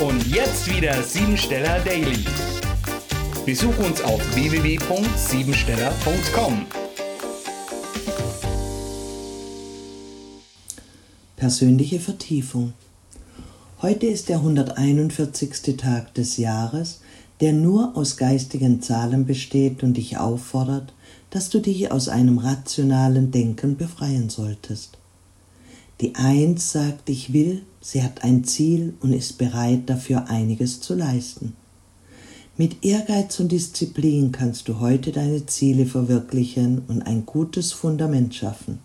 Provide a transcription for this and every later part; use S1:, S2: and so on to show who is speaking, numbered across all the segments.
S1: Und jetzt wieder Siebensteller Daily. Besuch uns auf www.siebensteller.com.
S2: Persönliche Vertiefung. Heute ist der 141. Tag des Jahres, der nur aus geistigen Zahlen besteht und dich auffordert, dass du dich aus einem rationalen Denken befreien solltest. Die Eins sagt, ich will, sie hat ein Ziel und ist bereit, dafür einiges zu leisten. Mit Ehrgeiz und Disziplin kannst du heute deine Ziele verwirklichen und ein gutes Fundament schaffen.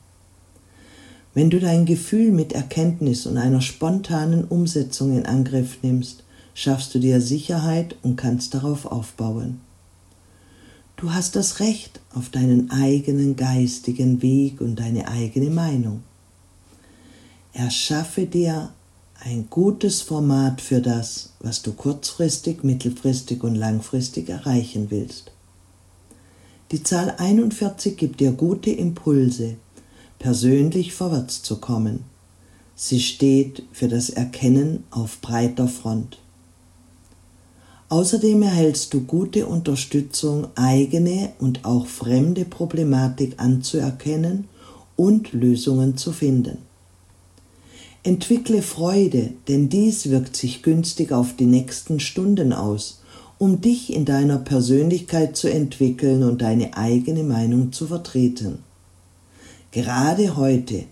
S2: Wenn du dein Gefühl mit Erkenntnis und einer spontanen Umsetzung in Angriff nimmst, schaffst du dir Sicherheit und kannst darauf aufbauen. Du hast das Recht auf deinen eigenen geistigen Weg und deine eigene Meinung. Erschaffe dir ein gutes Format für das, was du kurzfristig, mittelfristig und langfristig erreichen willst. Die Zahl 41 gibt dir gute Impulse, persönlich vorwärts zu kommen. Sie steht für das Erkennen auf breiter Front. Außerdem erhältst du gute Unterstützung, eigene und auch fremde Problematik anzuerkennen und Lösungen zu finden. Entwickle Freude, denn dies wirkt sich günstig auf die nächsten Stunden aus, um dich in deiner Persönlichkeit zu entwickeln und deine eigene Meinung zu vertreten. Gerade heute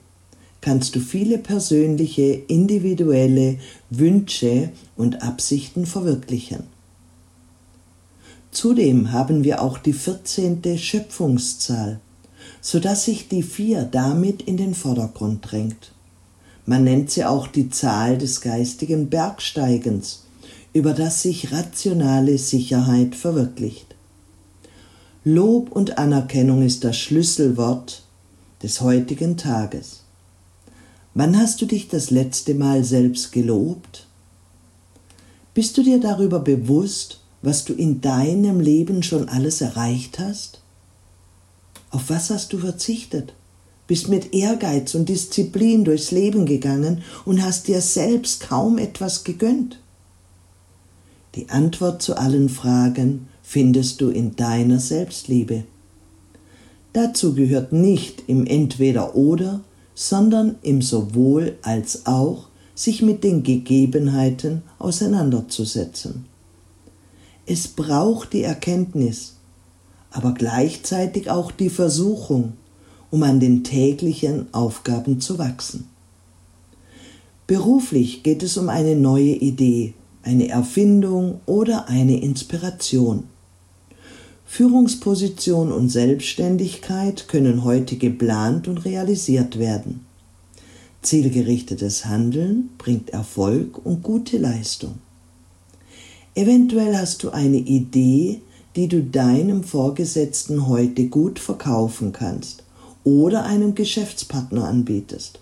S2: kannst du viele persönliche, individuelle Wünsche und Absichten verwirklichen. Zudem haben wir auch die 14. Schöpfungszahl, so dass sich die vier damit in den Vordergrund drängt. Man nennt sie auch die Zahl des geistigen Bergsteigens, über das sich rationale Sicherheit verwirklicht. Lob und Anerkennung ist das Schlüsselwort des heutigen Tages. Wann hast du dich das letzte Mal selbst gelobt? Bist du dir darüber bewusst, was du in deinem Leben schon alles erreicht hast? Auf was hast du verzichtet? Bist mit Ehrgeiz und Disziplin durchs Leben gegangen und hast dir selbst kaum etwas gegönnt? Die Antwort zu allen Fragen findest du in deiner Selbstliebe. Dazu gehört nicht im Entweder oder, sondern im sowohl als auch sich mit den Gegebenheiten auseinanderzusetzen. Es braucht die Erkenntnis, aber gleichzeitig auch die Versuchung, um an den täglichen Aufgaben zu wachsen. Beruflich geht es um eine neue Idee, eine Erfindung oder eine Inspiration. Führungsposition und Selbstständigkeit können heute geplant und realisiert werden. Zielgerichtetes Handeln bringt Erfolg und gute Leistung. Eventuell hast du eine Idee, die du deinem Vorgesetzten heute gut verkaufen kannst oder einem Geschäftspartner anbietest.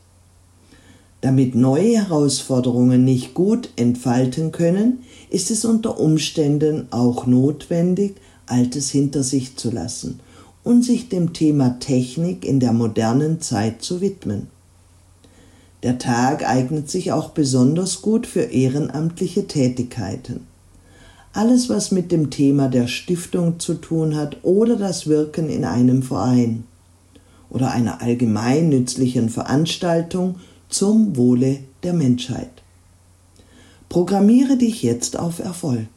S2: Damit neue Herausforderungen nicht gut entfalten können, ist es unter Umständen auch notwendig, Altes hinter sich zu lassen und sich dem Thema Technik in der modernen Zeit zu widmen. Der Tag eignet sich auch besonders gut für ehrenamtliche Tätigkeiten. Alles, was mit dem Thema der Stiftung zu tun hat oder das Wirken in einem Verein oder einer allgemein nützlichen Veranstaltung zum Wohle der Menschheit. Programmiere dich jetzt auf Erfolg.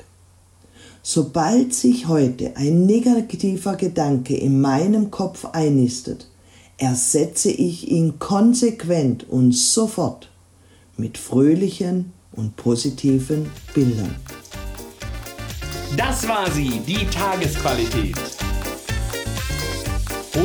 S2: Sobald sich heute ein negativer Gedanke in meinem Kopf einnistet, ersetze ich ihn konsequent und sofort mit fröhlichen und positiven Bildern.
S1: Das war sie, die Tagesqualität.